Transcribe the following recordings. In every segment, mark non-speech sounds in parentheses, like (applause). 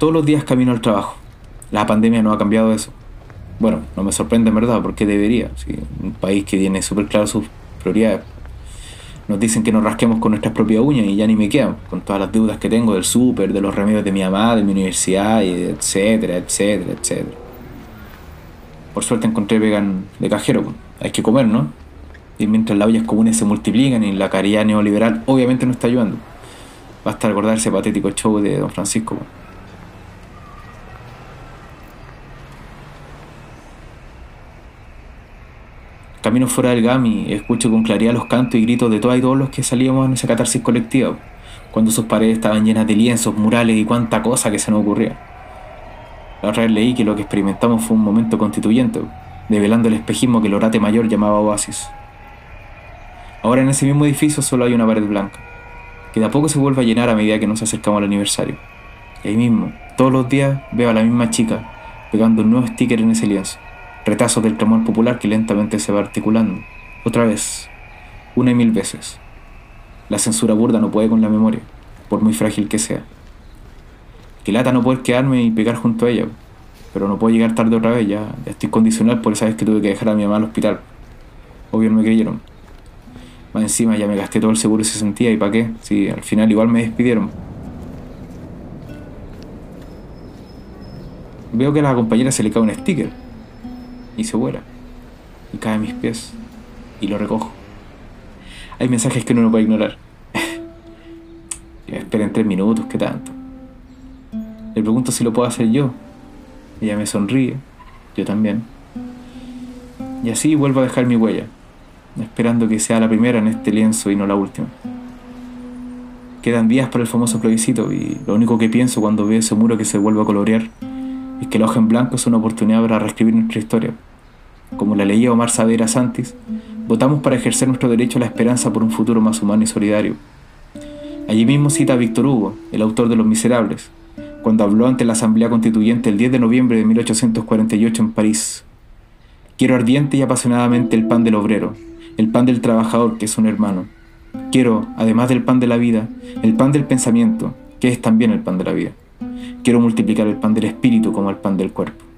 Todos los días camino al trabajo. La pandemia no ha cambiado eso. Bueno, no me sorprende en verdad, porque debería. Un país que tiene súper claro sus prioridades. Nos dicen que nos rasquemos con nuestras propias uñas y ya ni me quedan, con todas las deudas que tengo del súper, de los remedios de mi mamá, de mi universidad, etcétera, etcétera, etcétera. Por suerte encontré vegan de cajero, pues. hay que comer, ¿no? Y mientras las ollas comunes se multiplican y la caridad neoliberal obviamente no está ayudando. Basta recordar ese patético show de Don Francisco. Pues. Camino fuera del GAMI, escucho con claridad los cantos y gritos de todas y todos los que salíamos en esa catarsis colectiva, cuando sus paredes estaban llenas de lienzos, murales y cuánta cosa que se nos ocurría. La vez leí que lo que experimentamos fue un momento constituyente, develando el espejismo que el orate mayor llamaba oasis. Ahora en ese mismo edificio solo hay una pared blanca, que de a poco se vuelve a llenar a medida que nos acercamos al aniversario. Y ahí mismo, todos los días, veo a la misma chica pegando un nuevo sticker en ese lienzo retazos del clamor popular que lentamente se va articulando. Otra vez, una y mil veces. La censura burda no puede con la memoria, por muy frágil que sea. Que lata no poder quedarme y pegar junto a ella, pero no puedo llegar tarde otra vez, ya, estoy condicional por esa vez que tuve que dejar a mi mamá al hospital. Obvio no me creyeron. Más encima ya me gasté todo el seguro y se sentía, ¿y para qué? Si al final igual me despidieron. Veo que a la compañera se le cae un sticker y se vuela. Y cae a mis pies y lo recojo. Hay mensajes que uno no puede ignorar. (laughs) Esperen tres minutos, ¿qué tanto? Le pregunto si lo puedo hacer yo. Ella me sonríe, yo también. Y así vuelvo a dejar mi huella, esperando que sea la primera en este lienzo y no la última. Quedan días para el famoso plebiscito y lo único que pienso cuando veo ese muro que se vuelve a colorear es que la hoja en blanco es una oportunidad para reescribir nuestra historia como la leía Omar Savera Santis, votamos para ejercer nuestro derecho a la esperanza por un futuro más humano y solidario. Allí mismo cita a Víctor Hugo, el autor de Los Miserables, cuando habló ante la Asamblea Constituyente el 10 de noviembre de 1848 en París. Quiero ardiente y apasionadamente el pan del obrero, el pan del trabajador que es un hermano. Quiero, además del pan de la vida, el pan del pensamiento, que es también el pan de la vida. Quiero multiplicar el pan del espíritu como el pan del cuerpo.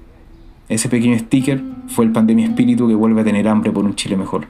Ese pequeño sticker fue el pan de mi espíritu que vuelve a tener hambre por un Chile mejor.